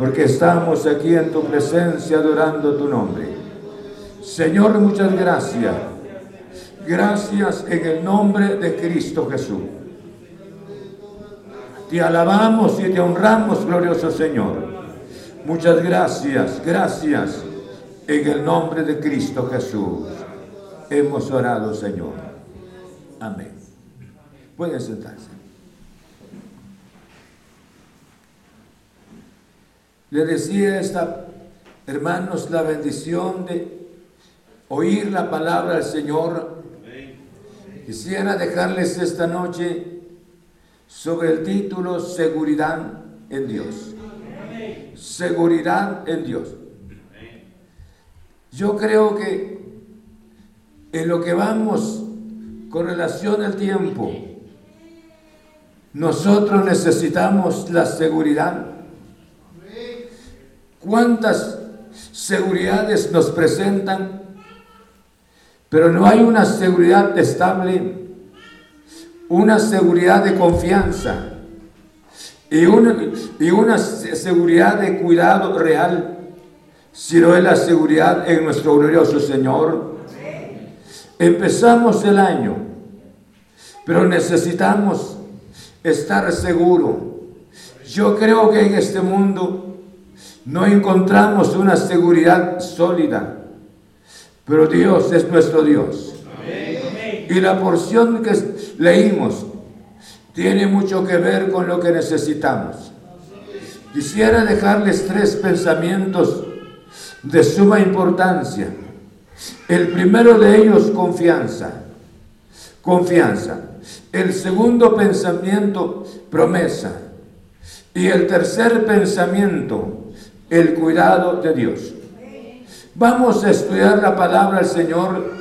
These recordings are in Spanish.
porque estamos aquí en tu presencia adorando tu nombre. Señor, muchas gracias. Gracias en el nombre de Cristo Jesús. Te alabamos y te honramos, glorioso Señor. Muchas gracias, gracias en el nombre de Cristo Jesús. Hemos orado, Señor. Amén. Pueden sentarse. Le decía esta, hermanos, la bendición de oír la palabra del Señor. Quisiera dejarles esta noche sobre el título Seguridad en Dios. Seguridad en Dios. Yo creo que en lo que vamos con relación al tiempo, nosotros necesitamos la seguridad. ¿Cuántas seguridades nos presentan? Pero no hay una seguridad estable, una seguridad de confianza y una, y una seguridad de cuidado real, sino es la seguridad en nuestro glorioso Señor. Empezamos el año, pero necesitamos estar seguros. Yo creo que en este mundo no encontramos una seguridad sólida, pero Dios es nuestro Dios. Y la porción que leímos tiene mucho que ver con lo que necesitamos. Quisiera dejarles tres pensamientos de suma importancia el primero de ellos, confianza. Confianza. El segundo pensamiento, promesa. Y el tercer pensamiento, el cuidado de Dios. Vamos a estudiar la palabra del Señor.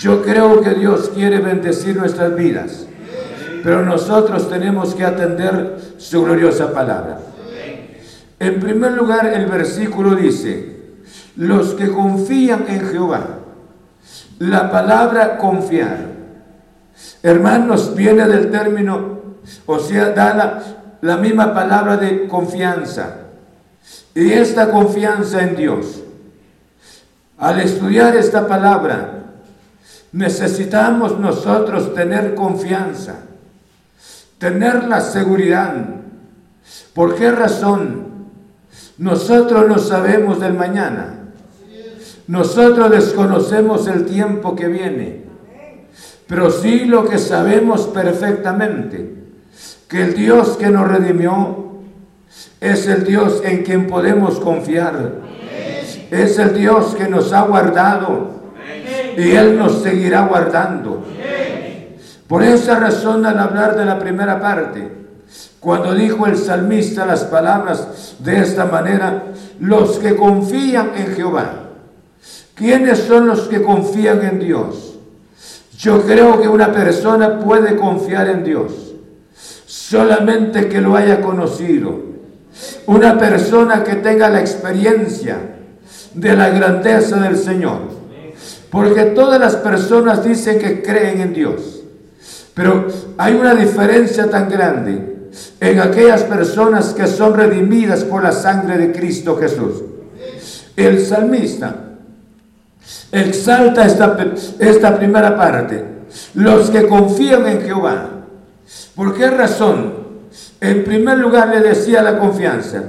Yo creo que Dios quiere bendecir nuestras vidas, pero nosotros tenemos que atender su gloriosa palabra. En primer lugar, el versículo dice, los que confían en Jehová. La palabra confiar, hermanos, viene del término, o sea, da la, la misma palabra de confianza. Y esta confianza en Dios, al estudiar esta palabra, necesitamos nosotros tener confianza, tener la seguridad. ¿Por qué razón? Nosotros no sabemos del mañana. Nosotros desconocemos el tiempo que viene, pero sí lo que sabemos perfectamente, que el Dios que nos redimió es el Dios en quien podemos confiar. Es el Dios que nos ha guardado y Él nos seguirá guardando. Por esa razón al hablar de la primera parte, cuando dijo el salmista las palabras de esta manera, los que confían en Jehová, ¿Quiénes son los que confían en Dios? Yo creo que una persona puede confiar en Dios solamente que lo haya conocido. Una persona que tenga la experiencia de la grandeza del Señor. Porque todas las personas dicen que creen en Dios. Pero hay una diferencia tan grande en aquellas personas que son redimidas por la sangre de Cristo Jesús. El salmista Exalta esta, esta primera parte. Los que confían en Jehová. ¿Por qué razón? En primer lugar le decía la confianza.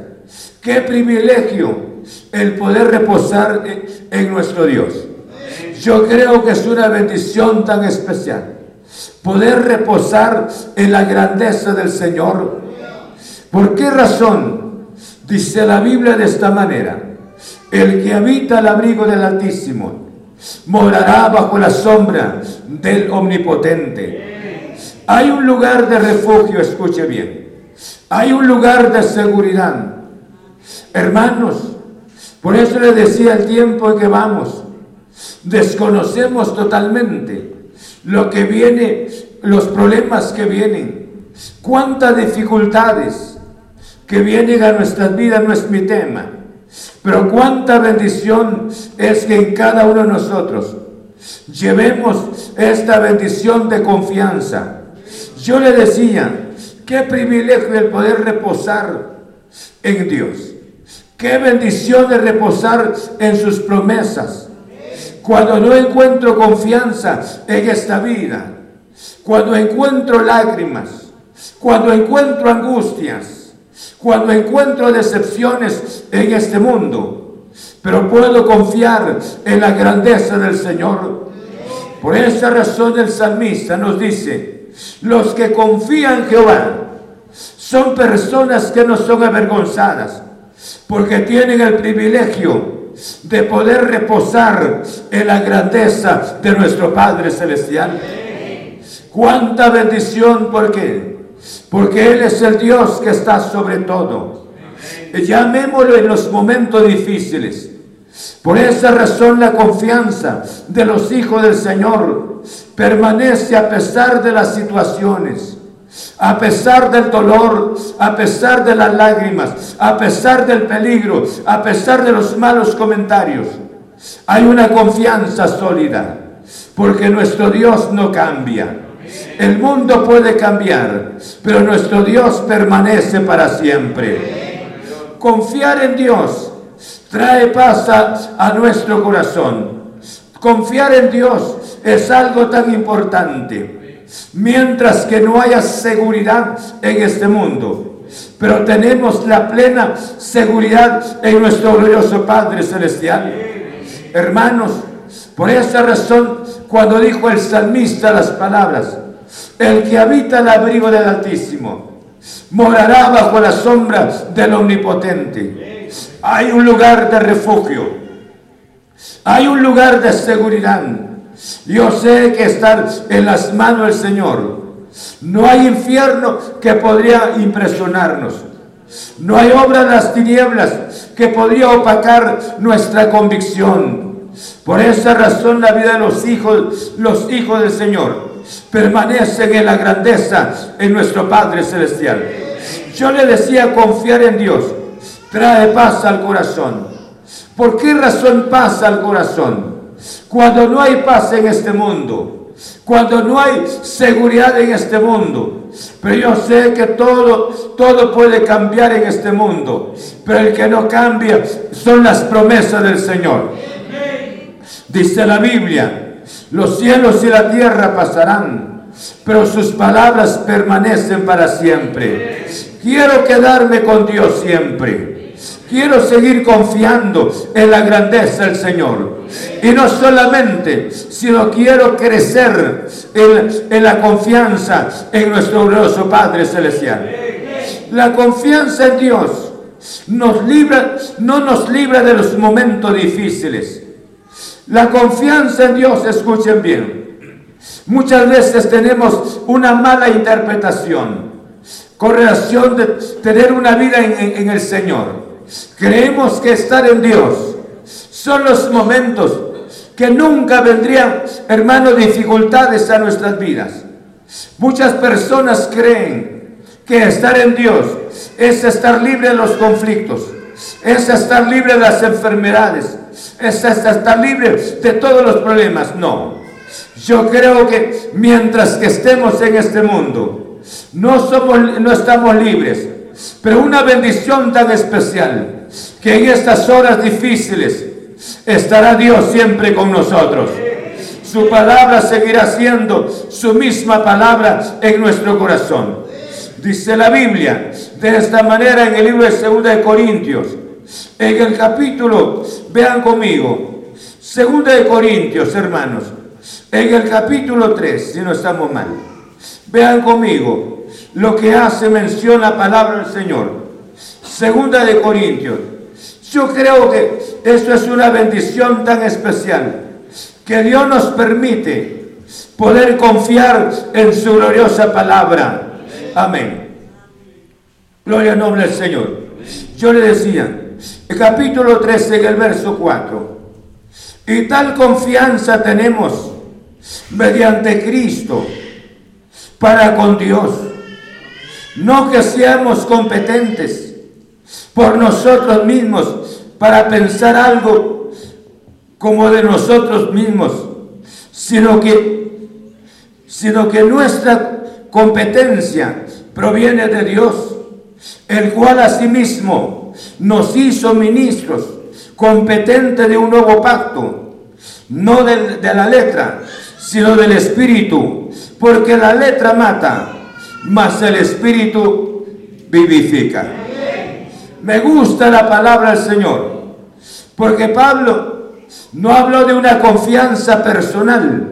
Qué privilegio el poder reposar en nuestro Dios. Yo creo que es una bendición tan especial. Poder reposar en la grandeza del Señor. ¿Por qué razón? Dice la Biblia de esta manera. El que habita el abrigo del Altísimo morará bajo la sombra del Omnipotente. Hay un lugar de refugio, escuche bien. Hay un lugar de seguridad. Hermanos, por eso le decía el tiempo en que vamos. Desconocemos totalmente lo que viene, los problemas que vienen. Cuántas dificultades que vienen a nuestras vidas no es mi tema. Pero cuánta bendición es que en cada uno de nosotros llevemos esta bendición de confianza. Yo le decía, qué privilegio el poder reposar en Dios. Qué bendición de reposar en sus promesas. Cuando no encuentro confianza en esta vida, cuando encuentro lágrimas, cuando encuentro angustias, cuando encuentro decepciones en este mundo, pero puedo confiar en la grandeza del Señor. Por esa razón el salmista nos dice, los que confían en Jehová son personas que no son avergonzadas, porque tienen el privilegio de poder reposar en la grandeza de nuestro Padre Celestial. Cuánta bendición, ¿por qué? Porque Él es el Dios que está sobre todo. Llamémoslo en los momentos difíciles. Por esa razón la confianza de los hijos del Señor permanece a pesar de las situaciones a pesar del dolor, a pesar de las lágrimas, a pesar del peligro, a pesar de los malos comentarios, hay una confianza sólida, porque nuestro Dios no cambia. El mundo puede cambiar, pero nuestro Dios permanece para siempre. Confiar en Dios trae paz a, nuestro corazón. Confiar en Dios es algo tan importante mientras que no haya seguridad en este mundo. Pero tenemos la plena seguridad en nuestro glorioso Padre Celestial. Hermanos, por esa razón, cuando dijo el salmista las palabras, el que habita el abrigo del Altísimo, morará bajo la sombra del Omnipotente. Hay un lugar de refugio, hay un lugar de seguridad yo sé que estar en las manos del Señor. No hay infierno que podría impresionarnos. No hay obra de las tinieblas que podría opacar nuestra convicción. Por esa razón la vida de los hijos, los hijos del Señor, permanecen en la grandeza en nuestro Padre Celestial. Yo le decía confiar en Dios trae paz al corazón. ¿Por qué razón paz al corazón? Cuando no hay paz en este mundo, cuando no hay seguridad en este mundo, pero yo sé que todo, todo puede cambiar en este mundo, pero el que no cambia son las promesas del Señor. Dice la Biblia, los cielos y la tierra pasarán, pero sus palabras permanecen para siempre. Quiero quedarme con Dios siempre. Quiero seguir confiando en la grandeza del Señor. Y no solamente, sino quiero crecer en, la confianza en nuestro glorioso Padre Celestial. La confianza en Dios nos libra, no nos libra de los momentos difíciles. La confianza en Dios, escuchen bien, muchas veces tenemos una mala interpretación con relación de tener una vida en el Señor. Creemos que estar en Dios son los momentos que nunca vendrían, hermanos, dificultades a nuestras vidas. Muchas personas creen que estar en Dios es estar libre de los conflictos, es estar libre de las enfermedades, es estar libre de todos los problemas. No, yo creo que mientras que estemos en este mundo, no, somos, no estamos libres pero una bendición tan especial que en estas horas difíciles estará Dios siempre con nosotros. Su palabra seguirá siendo su misma palabra en nuestro corazón. Dice la Biblia de esta manera en el libro de 2 de Corintios, en el capítulo, vean conmigo, 2 de Corintios, hermanos, en el capítulo 3, si no estamos mal. Vean conmigo, lo que hace mención la palabra del Señor. Segunda de Corintios. Yo creo que esto es una bendición tan especial que Dios nos permite poder confiar en su gloriosa palabra. Amén. Gloria al nombre del Señor. Yo le decía, el capítulo 13, en el verso 4. Y tal confianza tenemos mediante Cristo para con Dios no que seamos competentes por nosotros mismos para pensar algo como de nosotros mismos, sino que, sino que nuestra competencia proviene de Dios, el cual asimismo nos hizo ministros competentes de un nuevo pacto, no de, de la letra, sino del espíritu, porque la letra mata, mas el espíritu vivifica. Me gusta la palabra del Señor, porque Pablo no habló de una confianza personal,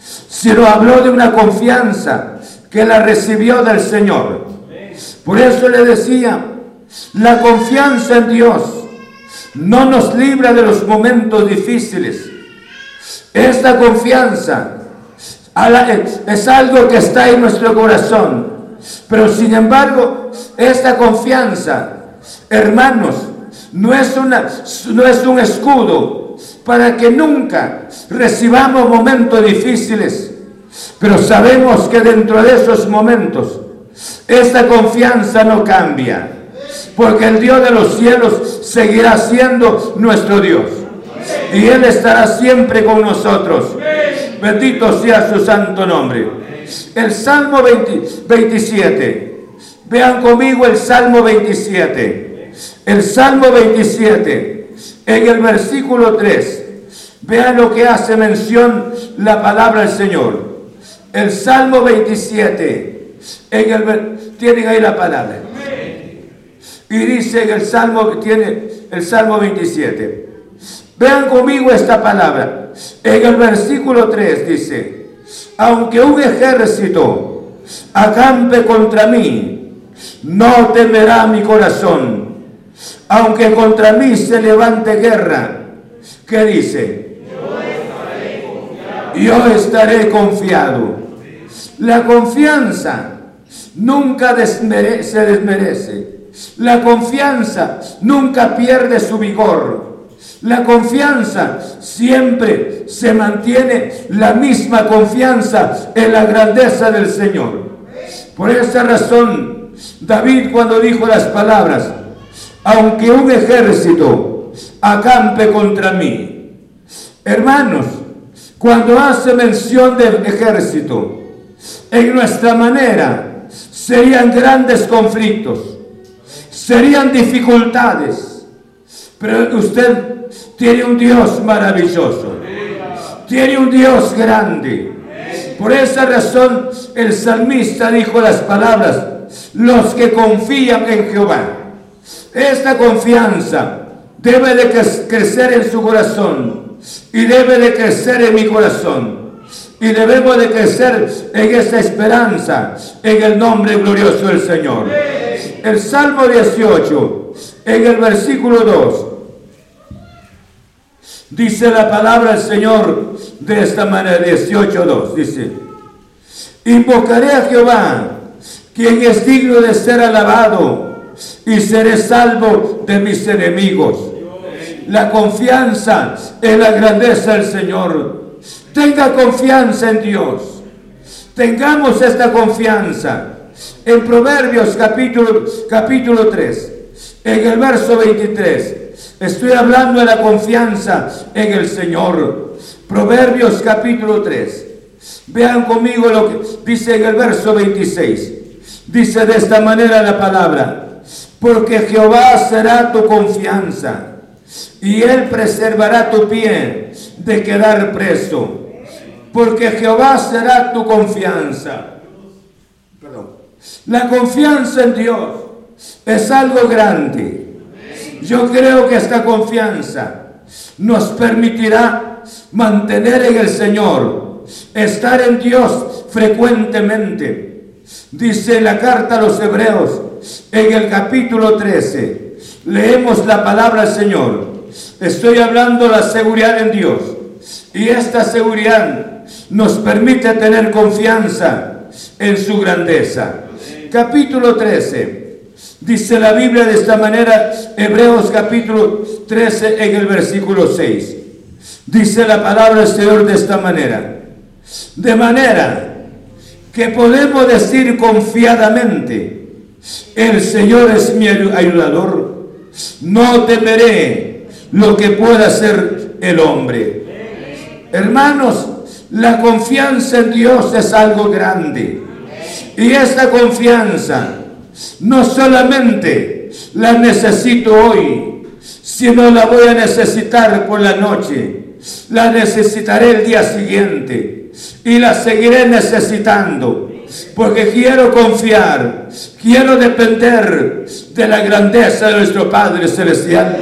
sino habló de una confianza que la recibió del Señor. Por eso le decía, la confianza en Dios no nos libra de los momentos difíciles. Esta confianza es algo que está en nuestro corazón. Pero sin embargo, esta confianza, hermanos, no es, una, no es un escudo para que nunca recibamos momentos difíciles. Pero sabemos que dentro de esos momentos, esta confianza no cambia. Porque el Dios de los cielos seguirá siendo nuestro Dios. Y Él estará siempre con nosotros. Bendito sea su santo nombre. El Salmo 27. Vean conmigo el Salmo 27. El Salmo 27. En el versículo 3. Vean lo que hace mención la palabra del Señor. El Salmo 27. En el, tienen ahí la palabra. Y dice en el Salmo, tiene el Salmo 27. Vean conmigo esta palabra. En el versículo 3 dice, aunque un ejército acampe contra mí, no temerá mi corazón. Aunque contra mí se levante guerra, ¿qué dice? Yo estaré confiado. La confianza nunca se desmerece. La confianza nunca pierde su vigor. La confianza siempre se mantiene la misma confianza en la grandeza del Señor. Por esa razón, David cuando dijo las palabras, aunque un ejército acampe contra mí, hermanos, cuando hace mención del ejército, en nuestra manera serían grandes conflictos, serían dificultades, pero usted tiene un Dios maravilloso. Tiene un Dios grande. Por esa razón el salmista dijo las palabras, los que confían en Jehová. Esta confianza debe de crecer en su corazón y debe de crecer en mi corazón. Y debemos de crecer en esa esperanza, en el nombre glorioso del Señor. El Salmo 18, en el versículo 2, Dice la palabra del Señor de esta manera, 18.2, dice, invocaré a Jehová, quien es digno de ser alabado, y seré salvo de mis enemigos. La confianza en la grandeza del Señor. Tenga confianza en Dios. Tengamos esta confianza. En Proverbios capítulo, capítulo 3, en el verso 23. Estoy hablando de la confianza en el Señor. Proverbios capítulo 3. Vean conmigo lo que dice en el verso 26. Dice de esta manera la palabra, porque Jehová será tu confianza y él preservará tu pie de quedar preso. Porque Jehová será tu confianza. La confianza en Dios es algo grande. Yo creo que esta confianza nos permitirá mantener en el Señor, estar en Dios frecuentemente. Dice la carta a los hebreos en el capítulo 13, leemos la palabra del Señor. Estoy hablando de la seguridad en Dios. Y esta seguridad nos permite tener confianza en su grandeza. Capítulo 13 Dice la Biblia de esta manera, Hebreos capítulo 13 en el versículo 6. Dice la palabra del Señor de esta manera. De manera que podemos decir confiadamente, el Señor es mi ayudador, no temeré lo que pueda hacer el hombre. Hermanos, la confianza en Dios es algo grande. Y esta confianza no solamente la necesito hoy, si no la voy a necesitar por la noche, la necesitaré el día siguiente y la seguiré necesitando porque quiero confiar, quiero depender de la grandeza de nuestro Padre Celestial.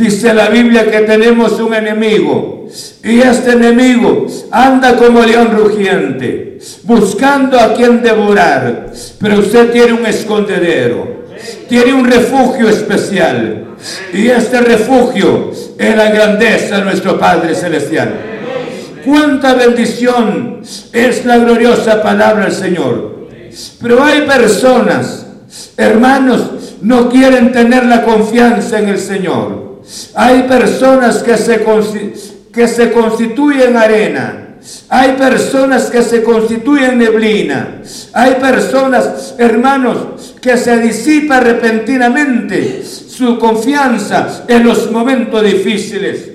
Dice la Biblia que tenemos un enemigo y este enemigo anda como león rugiente, buscando a quien devorar, pero usted tiene un escondedero, tiene un refugio especial y este refugio es la grandeza de nuestro Padre Celestial. Cuánta bendición es la gloriosa palabra del Señor. Pero hay personas, hermanos, no quieren tener la confianza en el Señor. Hay personas que se, que se constituyen arena. Hay personas que se constituyen neblina. Hay personas, hermanos, que se disipa repentinamente su confianza en los momentos difíciles.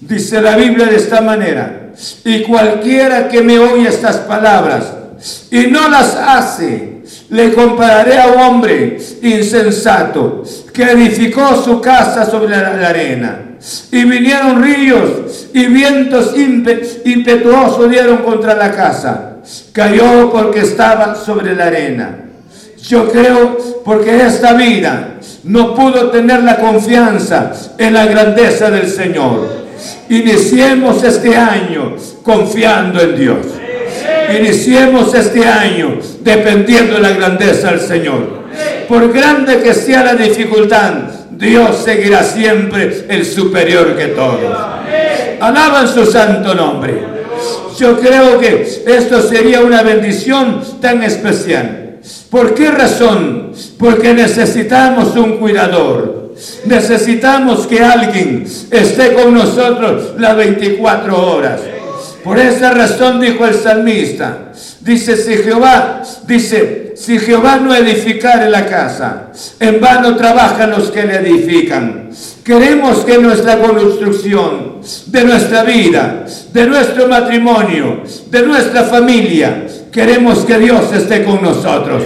Dice la Biblia de esta manera. Y cualquiera que me oye estas palabras y no las hace, le compararé a un hombre insensato que edificó su casa sobre la arena. Y vinieron ríos y vientos impetuosos dieron contra la casa. Cayó porque estaba sobre la arena. Yo creo porque esta vida no pudo tener la confianza en la grandeza del Señor. Iniciemos este año confiando en Dios. Iniciemos este año dependiendo de la grandeza del Señor. Por grande que sea la dificultad, Dios seguirá siempre el superior que todos. Alaban su santo nombre. Yo creo que esto sería una bendición tan especial. ¿Por qué razón? Porque necesitamos un cuidador. Necesitamos que alguien esté con nosotros las 24 horas. Por esa razón dijo el salmista, dice si Jehová, dice, si Jehová no edificare la casa, en vano trabajan los que le edifican. Queremos que nuestra construcción de nuestra vida, de nuestro matrimonio, de nuestra familia, queremos que Dios esté con nosotros.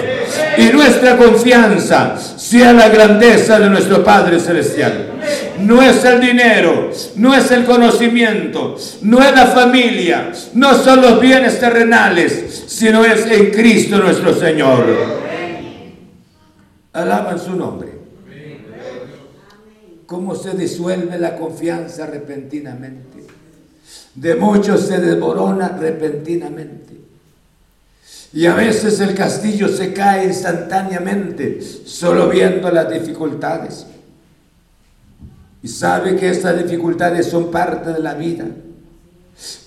Y nuestra confianza sea la grandeza de nuestro Padre Celestial. No es el dinero, no es el conocimiento, no es la familia, no son los bienes terrenales, sino es en Cristo nuestro Señor. Alaban su nombre. ¿Cómo se disuelve la confianza repentinamente? De muchos se desborona repentinamente. Y a veces el castillo se cae instantáneamente, solo viendo las dificultades. Y sabe que estas dificultades son parte de la vida.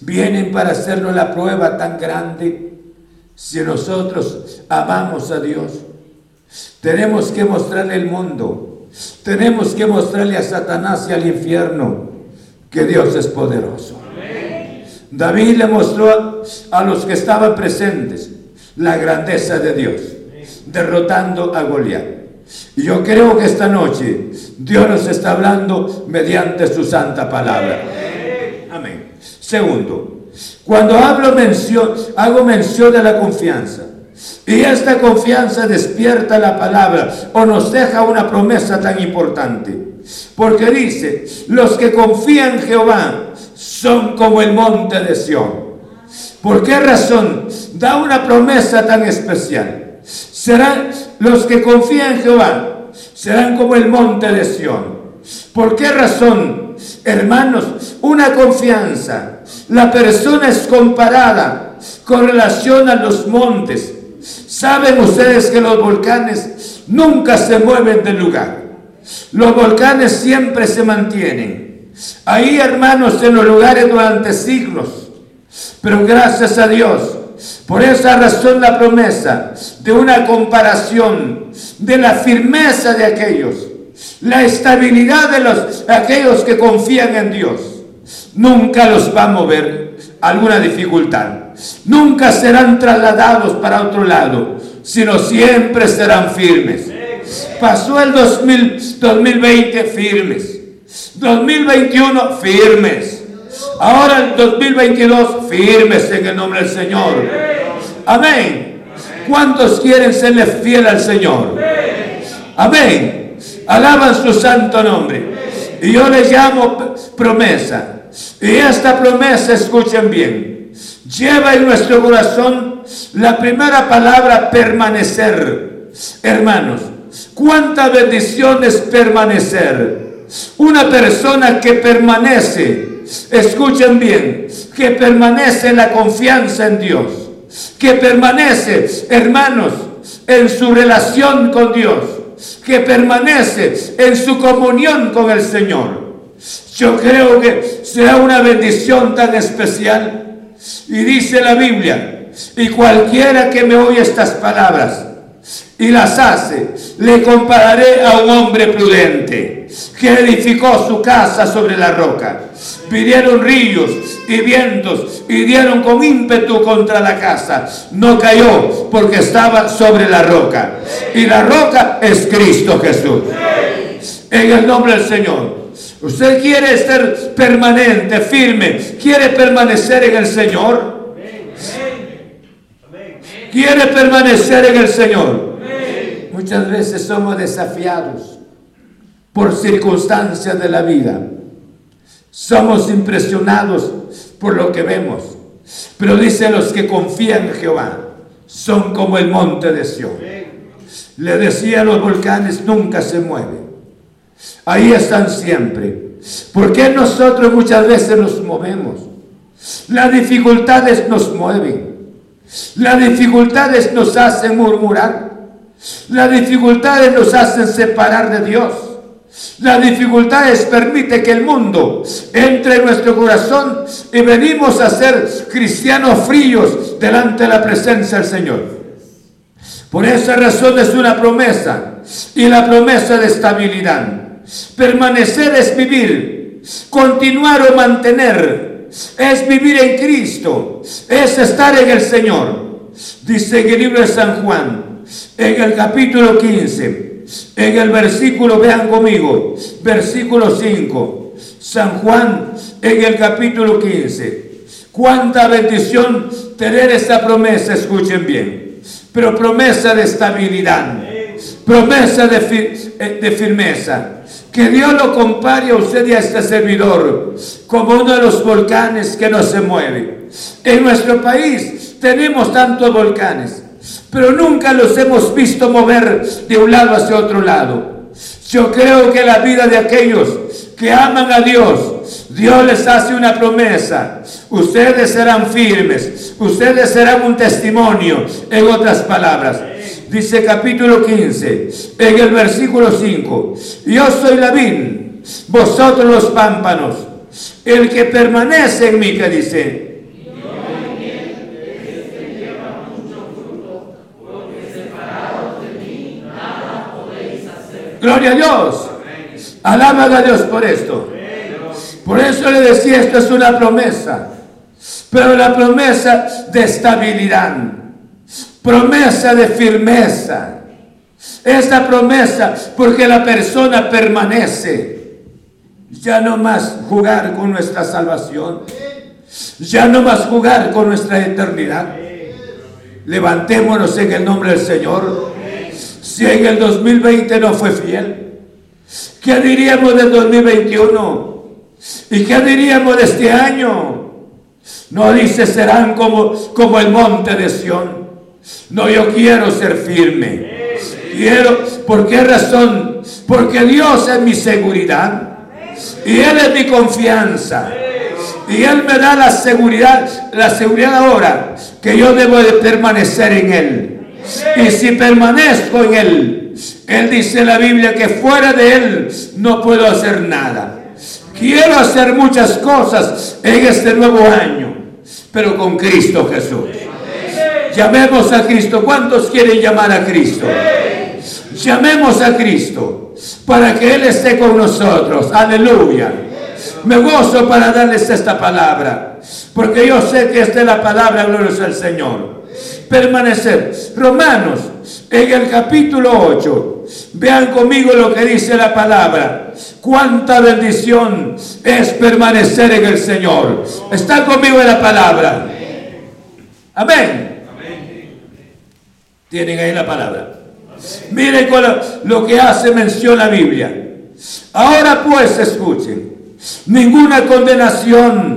Vienen para hacernos la prueba tan grande. Si nosotros amamos a Dios, tenemos que mostrarle al mundo, tenemos que mostrarle a Satanás y al infierno que Dios es poderoso. David le mostró a los que estaban presentes la grandeza de Dios, derrotando a Goliat. Y yo creo que esta noche Dios nos está hablando mediante su santa palabra. Amén. Segundo, cuando hablo mención, hago mención de la confianza. Y esta confianza despierta la palabra o nos deja una promesa tan importante. Porque dice, los que confían en Jehová son como el monte de Sión ¿Por qué razón da una promesa tan especial? Serán los que confían en Jehová, serán como el monte de Sión. ¿Por qué razón? Hermanos, una confianza. La persona es comparada con relación a los montes. Saben ustedes que los volcanes nunca se mueven del lugar. Los volcanes siempre se mantienen. Ahí, hermanos, en los lugares durante siglos. Pero gracias a Dios, por esa razón la promesa de una comparación de la firmeza de aquellos, la estabilidad de los aquellos que confían en Dios, nunca los va a mover alguna dificultad. Nunca serán trasladados para otro lado, sino siempre serán firmes. Pasó el 2020 firmes. 2021 firmes. Ahora el 2022, firmes en el nombre del Señor. Amén. ¿Cuántos quieren serle fiel al Señor? Amén. alaban su santo nombre. Y yo le llamo promesa. Y esta promesa, escuchen bien, lleva en nuestro corazón la primera palabra permanecer. Hermanos, cuánta bendición es permanecer. Una persona que permanece, escuchen bien, que permanece la confianza en Dios, que permanece, hermanos, en su relación con Dios, que permanece en su comunión con el Señor. Yo creo que será una bendición tan especial. Y dice la Biblia, y cualquiera que me oye estas palabras y las hace, le compararé a un hombre prudente que edificó su casa sobre la roca. Vinieron ríos y vientos y dieron con ímpetu contra la casa. No cayó porque estaba sobre la roca. Y la roca es Cristo Jesús. En el nombre del Señor. Usted quiere ser permanente, firme. Quiere permanecer en el Señor. Quiere permanecer en el Señor. Muchas veces somos desafiados por circunstancias de la vida. Somos impresionados por lo que vemos. Pero dice los que confían en Jehová, son como el monte de Sión. Le decía a los volcanes, nunca se mueven. Ahí están siempre. ¿Por qué nosotros muchas veces nos movemos? Las dificultades nos mueven. Las dificultades nos hacen murmurar. Las dificultades nos hacen separar de Dios. Las dificultades permiten que el mundo entre en nuestro corazón y venimos a ser cristianos fríos delante de la presencia del Señor. Por esa razón es una promesa y la promesa de estabilidad. Permanecer es vivir, continuar o mantener, es vivir en Cristo, es estar en el Señor. Dice en el libro de San Juan, en el capítulo 15, en el versículo, vean conmigo, versículo 5, San Juan en el capítulo 15. Cuánta bendición tener esta promesa, escuchen bien, pero promesa de estabilidad, promesa de, eh, de firmeza. Que Dios lo compare a usted y a este servidor como uno de los volcanes que no se mueve. En nuestro país tenemos tantos volcanes pero nunca los hemos visto mover de un lado hacia otro lado. Yo creo que la vida de aquellos que aman a Dios, Dios les hace una promesa. Ustedes serán firmes, ustedes serán un testimonio, en otras palabras. Dice capítulo 15, en el versículo 5, yo soy la vid, vosotros los pámpanos, el que permanece en mí, que dice, Gloria a Dios. Alaban a Dios por esto. Por eso le decía, esto es una promesa. Pero la promesa de estabilidad. Promesa de firmeza. Esta promesa porque la persona permanece. Ya no más jugar con nuestra salvación. Ya no más jugar con nuestra eternidad. Levantémonos en el nombre del Señor si en el 2020 no fue fiel? ¿Qué diríamos del 2021? ¿Y qué diríamos de este año? No dice serán como, como el monte de Sión. No, yo quiero ser firme. Quiero, ¿por qué razón? Porque Dios es mi seguridad. Y Él es mi confianza. Y Él me da la seguridad, la seguridad ahora que yo debo de permanecer en Él. Y si permanezco en Él, Él dice la Biblia que fuera de Él no puedo hacer nada. Quiero hacer muchas cosas en este nuevo año, pero con Cristo Jesús. Llamemos a Cristo. ¿Cuántos quieren llamar a Cristo? Llamemos a Cristo para que Él esté con nosotros. Aleluya. Me gozo para darles esta palabra, porque yo sé que esta es la palabra, gloria al Señor permanecer. Romanos, en el capítulo 8, vean conmigo lo que dice la palabra. Cuánta bendición es permanecer en el Señor. Está conmigo en la palabra. Amén. Tienen ahí la palabra. Miren lo que hace mención la Biblia. Ahora pues escuchen, ninguna condenación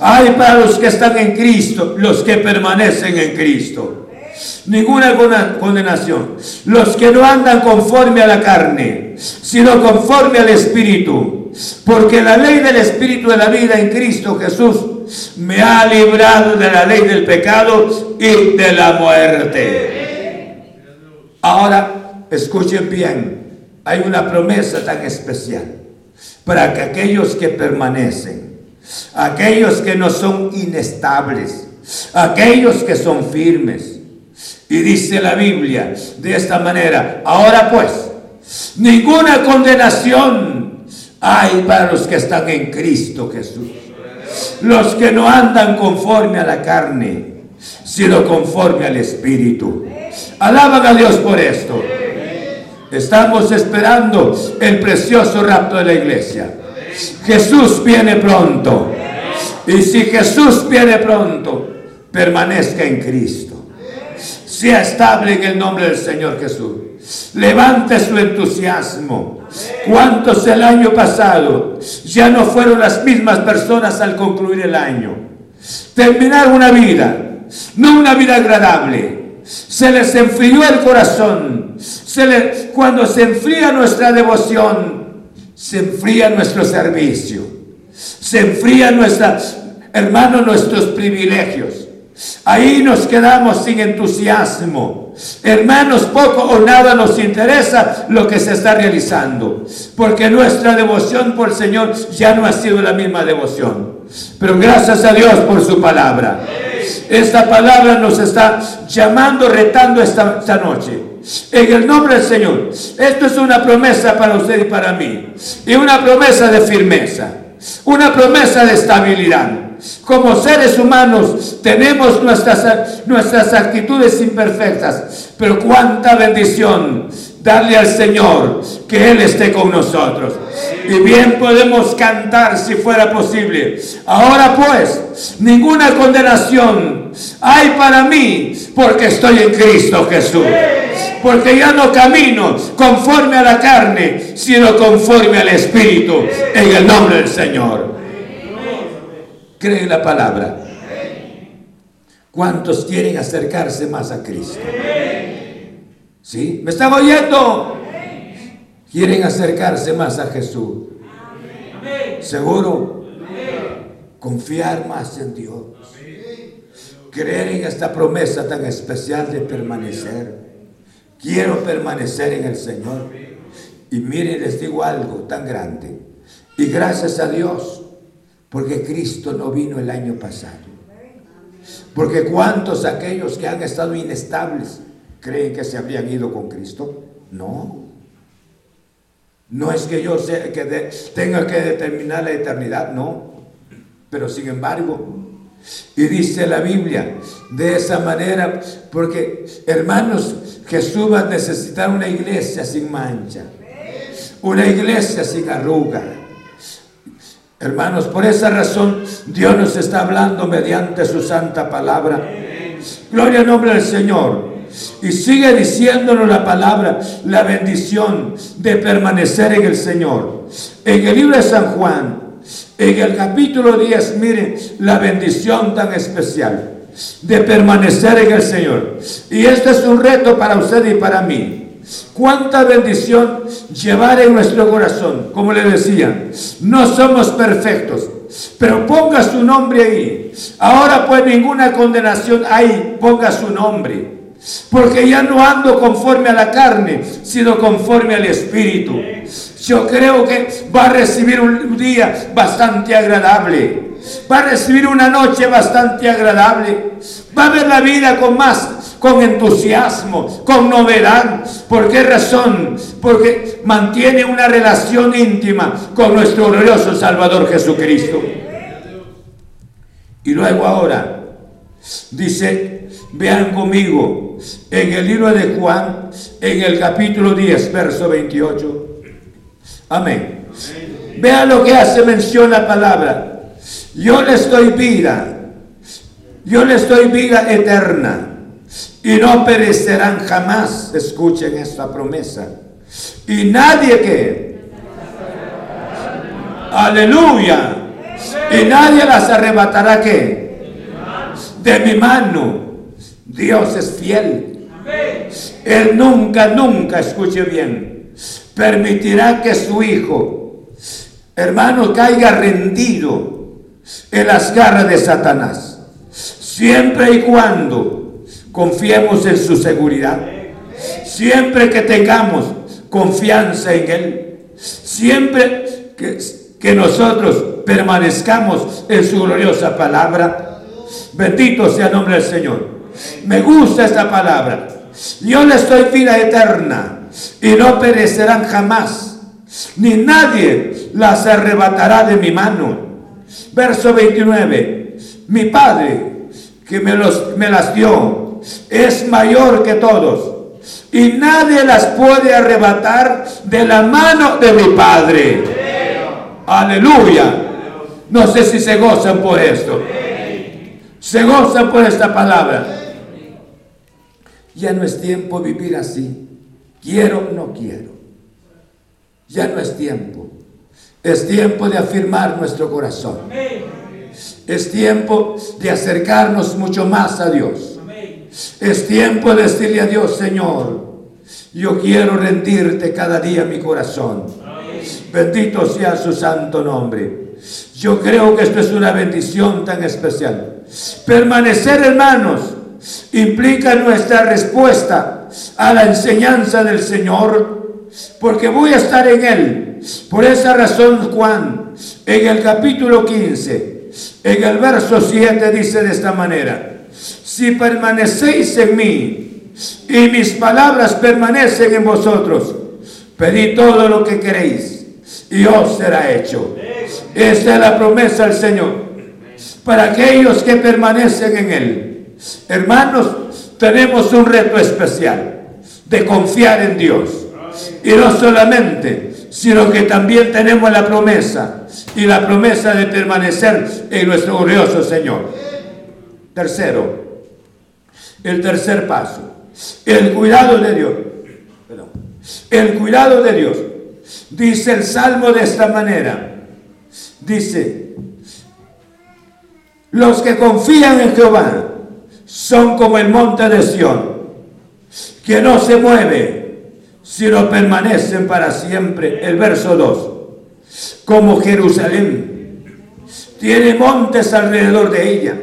hay para los que están en Cristo, los que permanecen en Cristo. Ninguna condenación. Los que no andan conforme a la carne, sino conforme al Espíritu. Porque la ley del Espíritu de la vida en Cristo Jesús me ha librado de la ley del pecado y de la muerte. Ahora, escuchen bien hay una promesa tan especial para que aquellos que permanecen, aquellos que no son inestables, aquellos que son firmes. Y dice la Biblia de esta manera, ahora pues, ninguna condenación hay para los que están en Cristo Jesús. Los que no andan conforme a la carne, sino conforme al Espíritu. Alaban a Dios por esto. Estamos esperando el precioso rapto de la iglesia. Jesús viene pronto. Y si Jesús viene pronto, permanezca en Cristo. Sea estable en el nombre del Señor Jesús. Levante su entusiasmo. ¿Cuántos el año pasado ya no fueron las mismas personas al concluir el año? Terminar una vida, no una vida agradable. Se les enfrió el corazón cuando se enfría nuestra devoción, se enfría nuestro servicio, se enfría nuestras, hermanos, nuestros privilegios. Ahí nos quedamos sin entusiasmo. Hermanos, poco o nada nos interesa lo que se está realizando, porque nuestra devoción por el Señor ya no ha sido la misma devoción. Pero gracias a Dios por su palabra. Esta palabra nos está llamando, retando esta noche. En el nombre del Señor. Esto es una promesa para usted y para mí. Y una promesa de firmeza. Una promesa de estabilidad. Como seres humanos tenemos nuestras, nuestras actitudes imperfectas. Pero cuánta bendición darle al Señor que Él esté con nosotros. Y bien podemos cantar si fuera posible. Ahora pues, ninguna condenación hay para mí porque estoy en Cristo Jesús porque ya no camino conforme a la carne, sino conforme al Espíritu, en el nombre del Señor. Cree la palabra. ¿Cuántos quieren acercarse más a Cristo? ¿Sí? ¿Me están oyendo? Quieren acercarse más a Jesús. ¿Seguro? Confiar más en Dios. Creer en esta promesa tan especial de permanecer. Quiero permanecer en el Señor. Y miren, les digo algo tan grande. Y gracias a Dios, porque Cristo no vino el año pasado. Porque cuántos aquellos que han estado inestables creen que se habrían ido con Cristo? No. No es que yo sea, que tenga que determinar la eternidad, no. Pero sin embargo, y dice la Biblia de esa manera, porque hermanos, Jesús va a necesitar una iglesia sin mancha, una iglesia sin arruga. Hermanos, por esa razón Dios nos está hablando mediante su santa palabra. Gloria al nombre del Señor. Y sigue diciéndonos la palabra, la bendición de permanecer en el Señor. En el libro de San Juan, en el capítulo 10, miren la bendición tan especial de permanecer en el Señor. Y este es un reto para usted y para mí. Cuánta bendición llevar en nuestro corazón. Como le decía, no somos perfectos, pero ponga su nombre ahí. Ahora pues ninguna condenación hay, ponga su nombre. Porque ya no ando conforme a la carne, sino conforme al Espíritu. Yo creo que va a recibir un día bastante agradable. Va a recibir una noche bastante agradable. Va a ver la vida con más, con entusiasmo, con novedad. ¿Por qué razón? Porque mantiene una relación íntima con nuestro glorioso Salvador Jesucristo. Y luego ahora, dice, vean conmigo, en el libro de Juan, en el capítulo 10, verso 28. Amén. Vean lo que hace mención la palabra. Yo les doy vida. Yo les doy vida eterna. y no perecerán jamás. Escuchen esta promesa. Y nadie que... Aleluya. Y nadie las arrebatará que... De mi mano. Dios es fiel. Él nunca, nunca, escuche bien, permitirá que su hijo, hermano, caiga rendido en las garras de Satanás. Siempre y cuando confiemos en su seguridad. Siempre que tengamos confianza en Él. Siempre que, nosotros permanezcamos en su gloriosa palabra. Bendito sea el nombre del Señor. Me gusta esta palabra. Yo les doy vida eterna y no perecerán jamás, ni nadie las arrebatará de mi mano. Verso 29. Mi Padre que me, los, me las dio es mayor que todos y nadie las puede arrebatar de la mano de mi Padre. Aleluya. No sé si se gozan por esto. Se gozan por esta palabra. Ya no es tiempo vivir así. Quiero, no quiero. Ya no es tiempo. Es tiempo de afirmar nuestro corazón. Es tiempo de acercarnos mucho más a Dios. Es tiempo de decirle a Dios, Señor, yo quiero rendirte cada día mi corazón. Bendito sea su santo nombre. Yo creo que esto es una bendición tan especial. Permanecer, hermanos, implica nuestra respuesta a la enseñanza del Señor, porque voy a estar en Él. Por esa razón Juan, en el capítulo 15, en el verso 7 dice de esta manera, si permanecéis en mí y mis palabras permanecen en vosotros, pedid todo lo que queréis y os será hecho. Esta es la promesa del Señor para aquellos que permanecen en Él. Hermanos, tenemos un reto especial de confiar en Dios. Y no solamente, sino que también tenemos la promesa y la promesa de permanecer en nuestro glorioso Señor. Tercero, el tercer paso, el cuidado de Dios. El cuidado de Dios. Dice el Salmo de esta manera. Dice, los que confían en Jehová son como el monte de Sión, que no se mueve, sino permanecen para siempre. El verso 2, como Jerusalén, tiene montes alrededor de ella.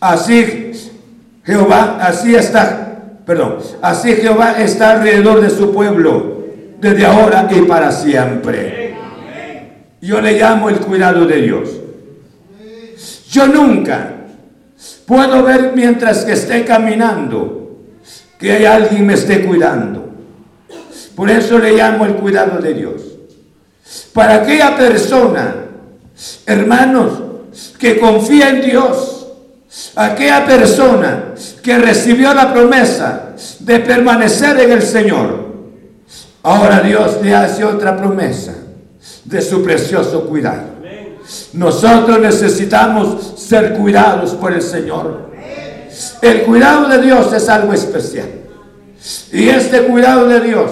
Así Jehová, así está, perdón, así Jehová está alrededor de su pueblo, desde ahora y para siempre. Yo le llamo el cuidado de Dios. Yo nunca Puedo ver mientras que esté caminando que hay alguien me esté cuidando. Por eso le llamo el cuidado de Dios. Para aquella persona, hermanos, que confía en Dios, aquella persona que recibió la promesa de permanecer en el Señor, ahora Dios le hace otra promesa de su precioso cuidado. Nosotros necesitamos ser cuidados por el Señor. El cuidado de Dios es algo especial. Y este cuidado de Dios,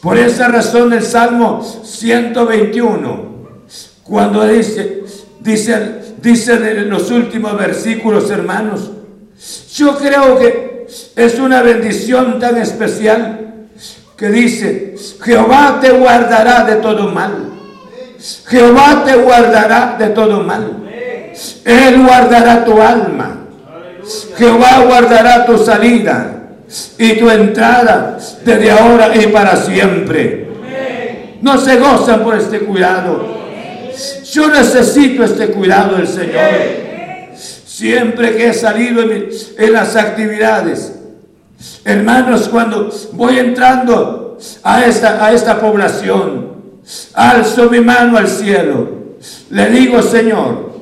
por esa razón el Salmo 121, cuando dice, dice, dice en los últimos versículos, hermanos, yo creo que es una bendición tan especial que dice, Jehová te guardará de todo mal. Jehová te guardará de todo mal. Él guardará tu alma. Jehová guardará tu salida y tu entrada desde ahora y para siempre. No se gozan por este cuidado. Yo necesito este cuidado del Señor. Siempre que he salido en, las actividades, hermanos, cuando voy entrando a esta, a esta población, alzo mi mano al cielo, le digo, Señor,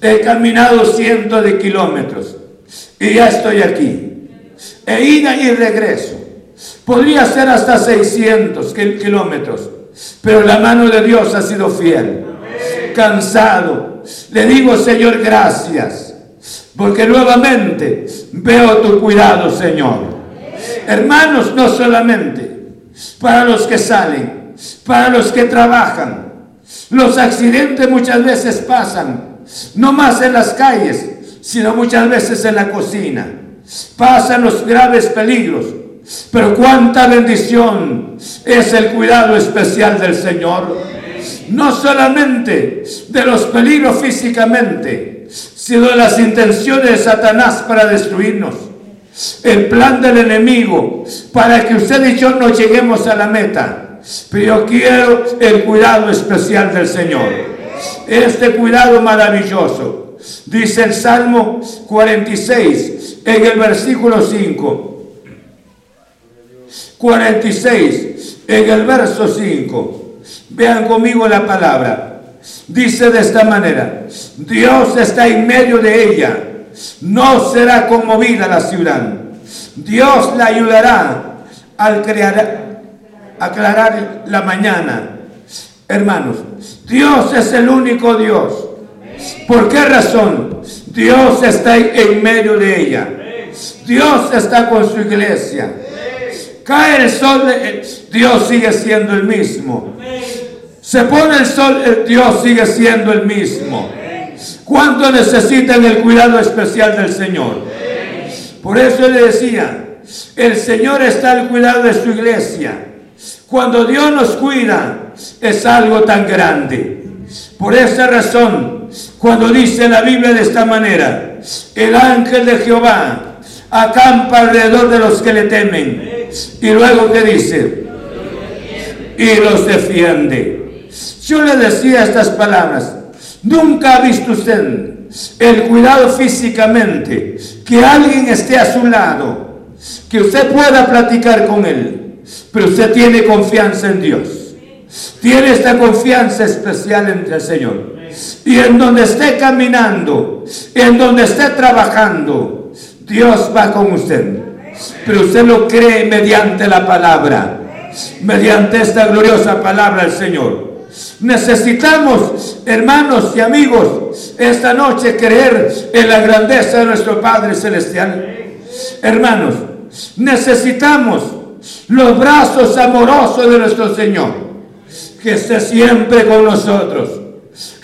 he caminado cientos de kilómetros y ya estoy aquí. E ida y regreso. Podría ser hasta 600 kilómetros, pero la mano de Dios ha sido fiel. Cansado. Le digo, Señor, gracias. Porque nuevamente veo tu cuidado, Señor. Hermanos, no solamente para los que salen, para los que trabajan. Los accidentes muchas veces pasan, no más en las calles, sino muchas veces en la cocina. Pasan los graves peligros, pero cuánta bendición es el cuidado especial del Señor. No solamente de los peligros físicamente, sino de las intenciones de Satanás para destruirnos. El plan del enemigo para que usted y yo no lleguemos a la meta. Pero yo quiero el cuidado especial del Señor. Este cuidado maravilloso. Dice el Salmo 46 en el versículo 5. 46 en el verso 5. Vean conmigo la palabra. Dice de esta manera, Dios está en medio de ella, no será conmovida la ciudad. Dios la ayudará al crear, aclarar la mañana. Hermanos, Dios es el único Dios. ¿Por qué razón? Dios está en medio de ella. Dios está con su iglesia. Cae el sol, Dios sigue siendo el mismo. Se pone el sol, Dios sigue siendo el mismo. ¿Cuánto necesitan el cuidado especial del Señor? Por eso le decía, el Señor está al cuidado de su iglesia. Cuando Dios nos cuida, es algo tan grande. Por esa razón, cuando dice la Biblia de esta manera, el ángel de Jehová acampa alrededor de los que le temen y luego que dice, y los defiende. Yo le decía estas palabras, nunca ha visto usted el cuidado físicamente, que alguien esté a su lado, que usted pueda platicar con él, pero usted tiene confianza en Dios. Tiene esta confianza especial en el Señor. Y en donde esté caminando, en donde esté trabajando, Dios va con usted pero usted lo cree mediante la palabra, mediante esta gloriosa palabra del Señor. Necesitamos, hermanos y amigos, esta noche creer en la grandeza de nuestro Padre Celestial. Hermanos, necesitamos los brazos amorosos de nuestro Señor, que esté siempre con nosotros,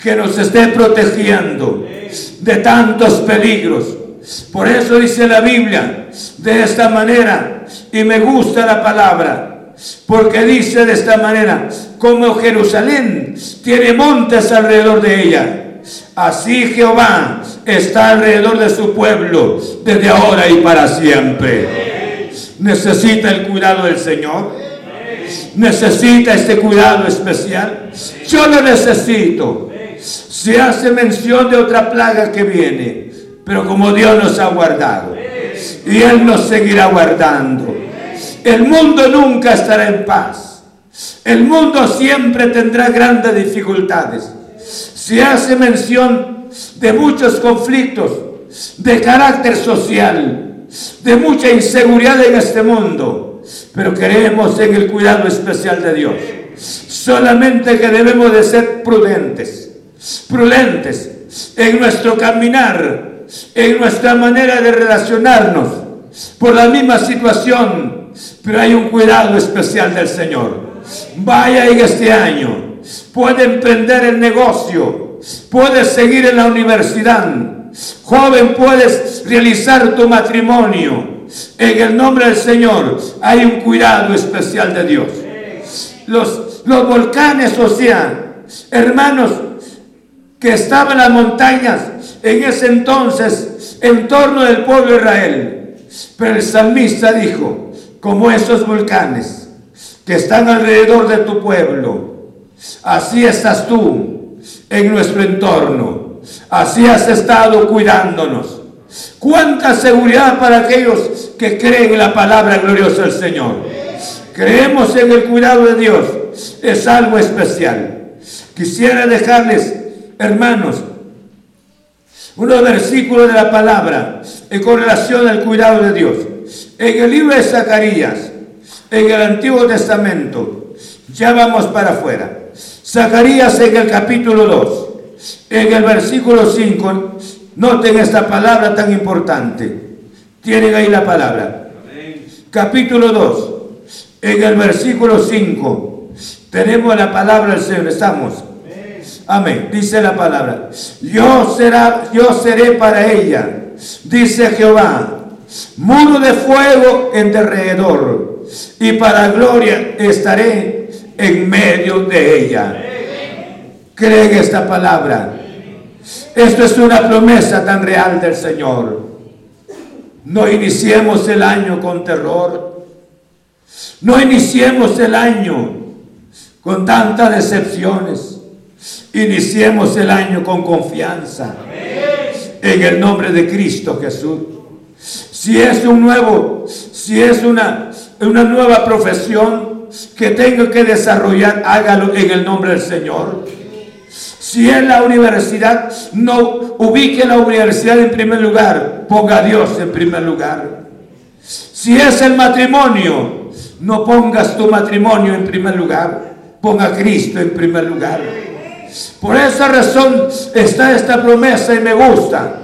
que nos esté protegiendo de tantos peligros. Por eso dice la Biblia, de esta manera y me gusta la palabra porque dice de esta manera, como Jerusalén tiene montes alrededor de ella, así Jehová está alrededor de su pueblo desde ahora y para siempre. Necesita el cuidado del Señor. Necesita este cuidado especial. Yo lo necesito. Se hace mención de otra plaga que viene, pero como Dios nos ha guardado y Él nos seguirá guardando. El mundo nunca estará en paz. El mundo siempre tendrá grandes dificultades. Se hace mención de muchos conflictos de carácter social, de mucha inseguridad en este mundo, pero creemos en el cuidado especial de Dios. Solamente que debemos de ser prudentes, prudentes en nuestro caminar en nuestra manera de relacionarnos por la misma situación, pero hay un cuidado especial del Señor. Vaya en este año, puede emprender el negocio, puedes seguir en la universidad, joven, puedes realizar tu matrimonio. En el nombre del Señor hay un cuidado especial de Dios. Los, volcanes, o sea, hermanos, que estaban las montañas, en ese entonces en torno del pueblo de Israel. Pero el salmista dijo, como esos volcanes que están alrededor de tu pueblo, así estás tú en nuestro entorno, así has estado cuidándonos. Cuánta seguridad para aquellos que creen en la palabra gloriosa del Señor. Creemos en el cuidado de Dios. Es algo especial. Quisiera dejarles, hermanos, unos versículos de la palabra en correlación al cuidado de Dios. En el libro de Zacarías, en el Antiguo Testamento, ya vamos para afuera. Zacarías en el capítulo 2, en el versículo 5, Noten esta palabra tan importante. Tienen ahí la palabra. Capítulo 2. En el versículo 5 tenemos la palabra del Señor. Estamos. Amén. Dice la palabra. Yo, será, yo seré para ella, dice Jehová, muro de fuego en derredor, y para gloria estaré en medio de ella. ¿Creen esta palabra? Esto es una promesa tan real del Señor. No iniciemos el año con terror. No iniciemos el año con tantas decepciones. Iniciemos el año con confianza. En el nombre de Cristo Jesús. Si es un nuevo, si es una, una nueva profesión que tengo que desarrollar, hágalo en el nombre del Señor. Si es la universidad, no ubique la universidad en primer lugar, ponga a Dios en primer lugar. Si es el matrimonio, no pongas tu matrimonio en primer lugar, ponga a Cristo en primer lugar. Por esa razón está esta promesa y me gusta.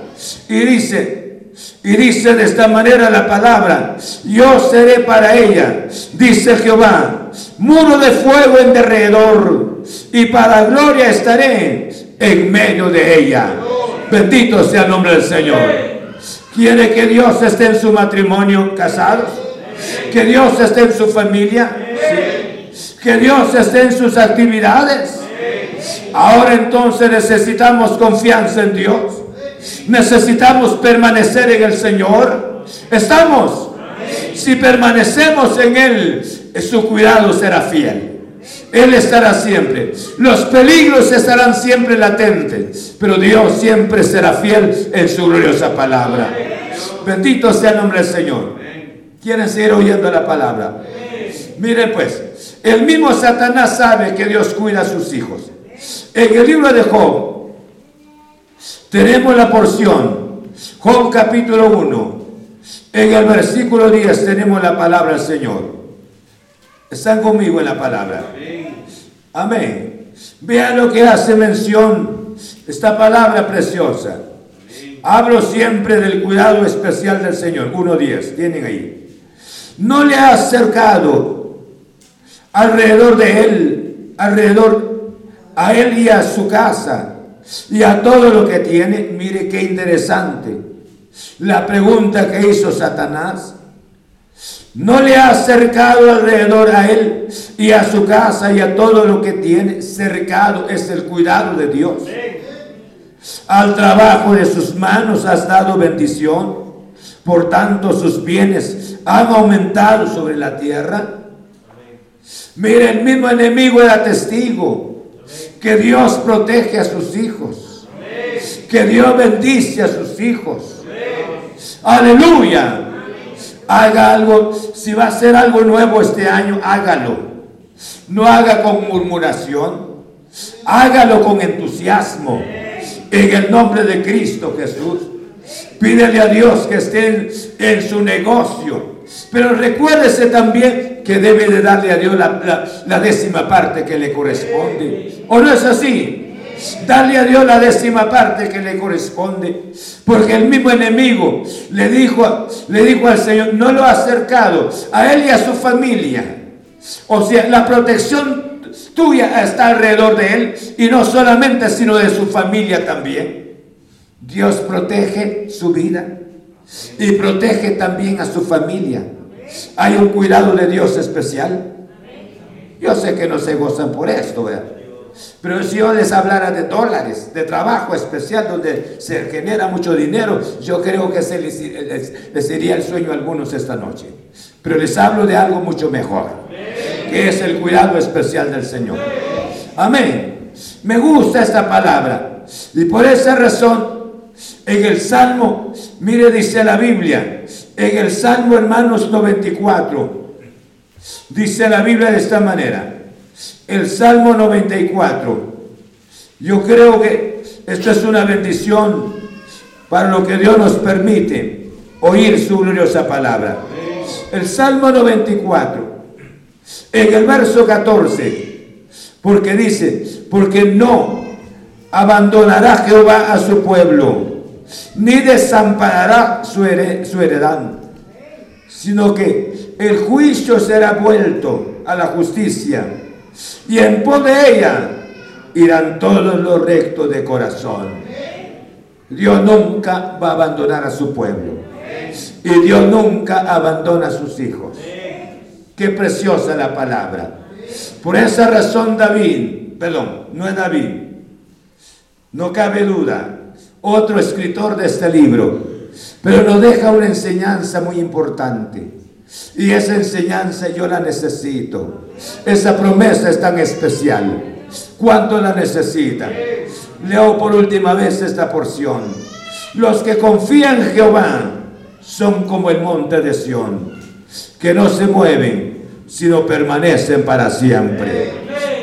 Y dice, y dice de esta manera la palabra, yo seré para ella, dice Jehová, muro de fuego en derredor y para gloria estaré en medio de ella. Bendito sea el nombre del Señor. ¿Quiere que Dios esté en su matrimonio casados? ¿Que Dios esté en su familia? ¿Que Dios esté en sus actividades? Ahora entonces necesitamos confianza en Dios. Necesitamos permanecer en el Señor. ¿Estamos? Si permanecemos en Él, su cuidado será fiel. Él estará siempre. Los peligros estarán siempre latentes, pero Dios siempre será fiel en su gloriosa palabra. Bendito sea el nombre del Señor. ¿Quieren seguir oyendo la palabra? Miren pues, el mismo Satanás sabe que Dios cuida a sus hijos. En el libro de Job tenemos la porción, Job capítulo 1, en el versículo 10 tenemos la palabra del Señor. Están conmigo en la palabra. Amén. Vean lo que hace mención esta palabra preciosa. Hablo siempre del cuidado especial del Señor. 1.10, tienen ahí. No le ha acercado alrededor de él, alrededor a él y a su casa y a todo lo que tiene. Mire qué interesante. La pregunta que hizo Satanás no le ha acercado alrededor a él y a su casa y a todo lo que tiene. Cercado es el cuidado de Dios. Al trabajo de sus manos has dado bendición. Por tanto, sus bienes han aumentado sobre la tierra. Mire, el mismo enemigo era testigo que Dios protege a sus hijos. Que Dios bendice a sus hijos. Aleluya haga algo, si va a hacer algo nuevo este año, hágalo. No haga con murmuración, hágalo con entusiasmo. En el nombre de Cristo Jesús. Pídele a Dios que esté en, su negocio. Pero recuérdese también que debe de darle a Dios la décima parte que le corresponde. ¿O no es así? Dale a Dios la décima parte que le corresponde. Porque el mismo enemigo le dijo, le dijo al Señor, no lo ha acercado a él y a su familia. O sea, la protección tuya está alrededor de él y no solamente, sino de su familia también. Dios protege su vida y protege también a su familia. Hay un cuidado de Dios especial. Yo sé que no se gozan por esto, ¿verdad? Pero si yo les hablara de dólares, de trabajo especial donde se genera mucho dinero, yo creo que se les, sería el sueño a algunos esta noche. Pero les hablo de algo mucho mejor, que es el cuidado especial del Señor. Amén. Me gusta esta palabra. Y por esa razón, en el Salmo, mire, dice la Biblia, en el Salmo hermanos 94, dice la Biblia de esta manera el Salmo 94. Yo creo que esto es una bendición para lo que Dios nos permite oír su gloriosa palabra. El Salmo 94, en el verso 14, porque dice, porque no abandonará Jehová a su pueblo, ni desamparará su, su heredad, sino que el juicio será vuelto a la justicia, y en pos de ella irán todos los rectos de corazón. Dios nunca va a abandonar a su pueblo. Y Dios nunca abandona a sus hijos. Qué preciosa la palabra. Por esa razón David, perdón, no es David, no cabe duda, otro escritor de este libro, pero nos deja una enseñanza muy importante. Y esa enseñanza yo la necesito. Esa promesa es tan especial. ¿Cuánto la necesitan? Leo por última vez esta porción. Los que confían en Jehová son como el monte de Sión, que no se mueven, sino permanecen para siempre.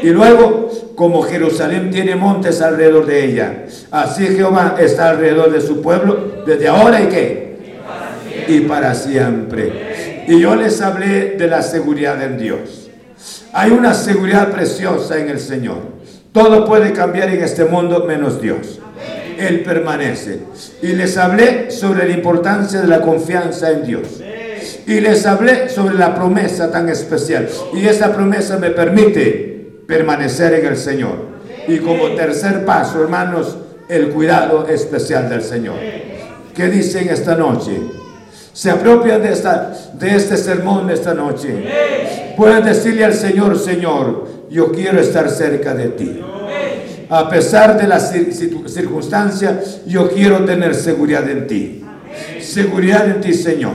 Y luego, como Jerusalén tiene montes alrededor de ella, así Jehová está alrededor de su pueblo desde ahora y qué? Y para siempre. Y yo les hablé de la seguridad en Dios. Hay una seguridad preciosa en el Señor. Todo puede cambiar en este mundo menos Dios. Él permanece. Y les hablé sobre la importancia de la confianza en Dios. Y les hablé sobre la promesa tan especial. Y esa promesa me permite permanecer en el Señor. Y como tercer paso, hermanos, el cuidado especial del Señor. ¿Qué dicen esta noche? Se apropian de, esta, de este sermón de esta noche. Pueden decirle al Señor, Señor, yo quiero estar cerca de ti. A pesar de las circunstancias, yo quiero tener seguridad en ti. Seguridad en ti, Señor.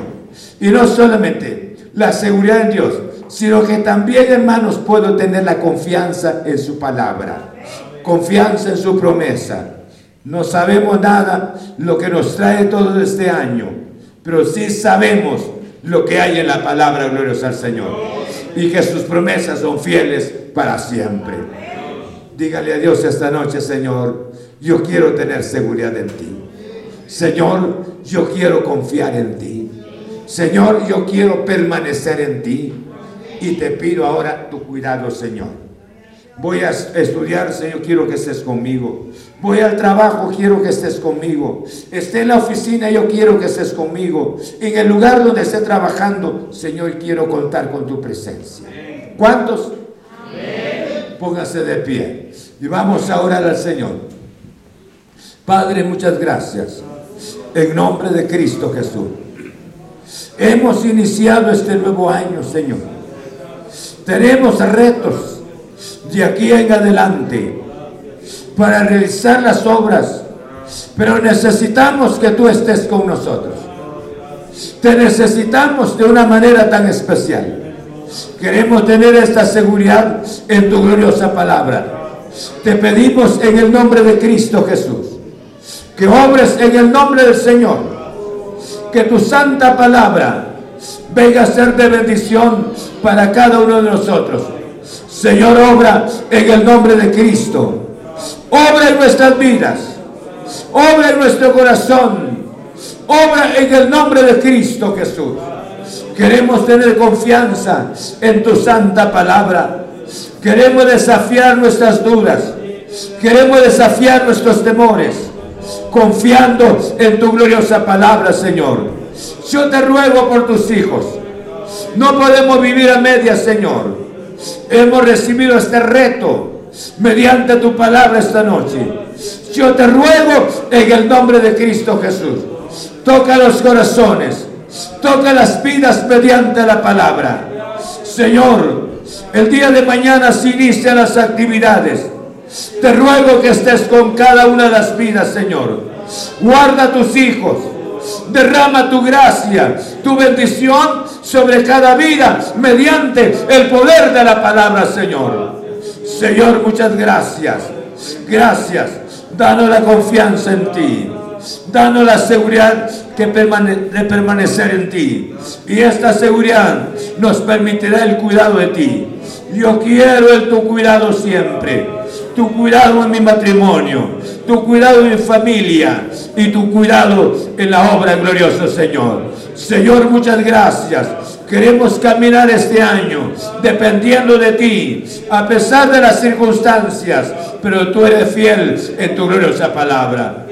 Y no solamente la seguridad en Dios, sino que también, hermanos, puedo tener la confianza en su palabra, confianza en su promesa. No sabemos nada lo que nos trae todo este año, pero sí sabemos lo que hay en la palabra gloriosa al Señor y que sus promesas son fieles para siempre. Dígale a Dios esta noche, Señor, yo quiero tener seguridad en ti. Señor, yo quiero confiar en ti. Señor, yo quiero permanecer en ti y te pido ahora tu cuidado, Señor. Voy a estudiar, Señor, quiero que estés conmigo. Voy al trabajo, quiero que estés conmigo. Esté en la oficina, yo quiero que estés conmigo. En el lugar donde esté trabajando, Señor, quiero contar con tu presencia. ¿Cuántos? Póngase de pie. Y vamos a orar al Señor. Padre, muchas gracias. En nombre de Cristo Jesús. Hemos iniciado este nuevo año, Señor. Tenemos retos de aquí en adelante para realizar las obras, pero necesitamos que tú estés con nosotros. Te necesitamos de una manera tan especial. Queremos tener esta seguridad en tu gloriosa palabra. Te pedimos en el nombre de Cristo Jesús que obres en el nombre del Señor que tu santa palabra venga a ser de bendición para cada uno de nosotros. Señor, obra en el nombre de Cristo. Obra en nuestras vidas. Obra en nuestro corazón. Obra en el nombre de Cristo Jesús. Queremos tener confianza en tu santa palabra. Queremos desafiar nuestras dudas. Queremos desafiar nuestros temores confiando en tu gloriosa palabra, Señor. Yo te ruego por tus hijos. No podemos vivir a medias, Señor. Hemos recibido este reto mediante tu palabra esta noche. Yo te ruego en el nombre de Cristo Jesús. Toca los corazones. Toca las vidas mediante la palabra. Señor, el día de mañana se inician las actividades te ruego que estés con cada una de las vidas, Señor. Guarda a tus hijos. Derrama tu gracia, tu bendición sobre cada vida mediante el poder de la palabra, Señor. Señor, muchas gracias. Gracias. Danos la confianza en ti. Danos la seguridad que de permanecer en ti. Y esta seguridad nos permitirá el cuidado de ti. Yo quiero el tu cuidado siempre tu cuidado en mi matrimonio, tu cuidado en mi familia y tu cuidado en la obra gloriosa, Señor. Señor, muchas gracias. Queremos caminar este año dependiendo de ti, a pesar de las circunstancias, pero tú eres fiel en tu gloriosa palabra.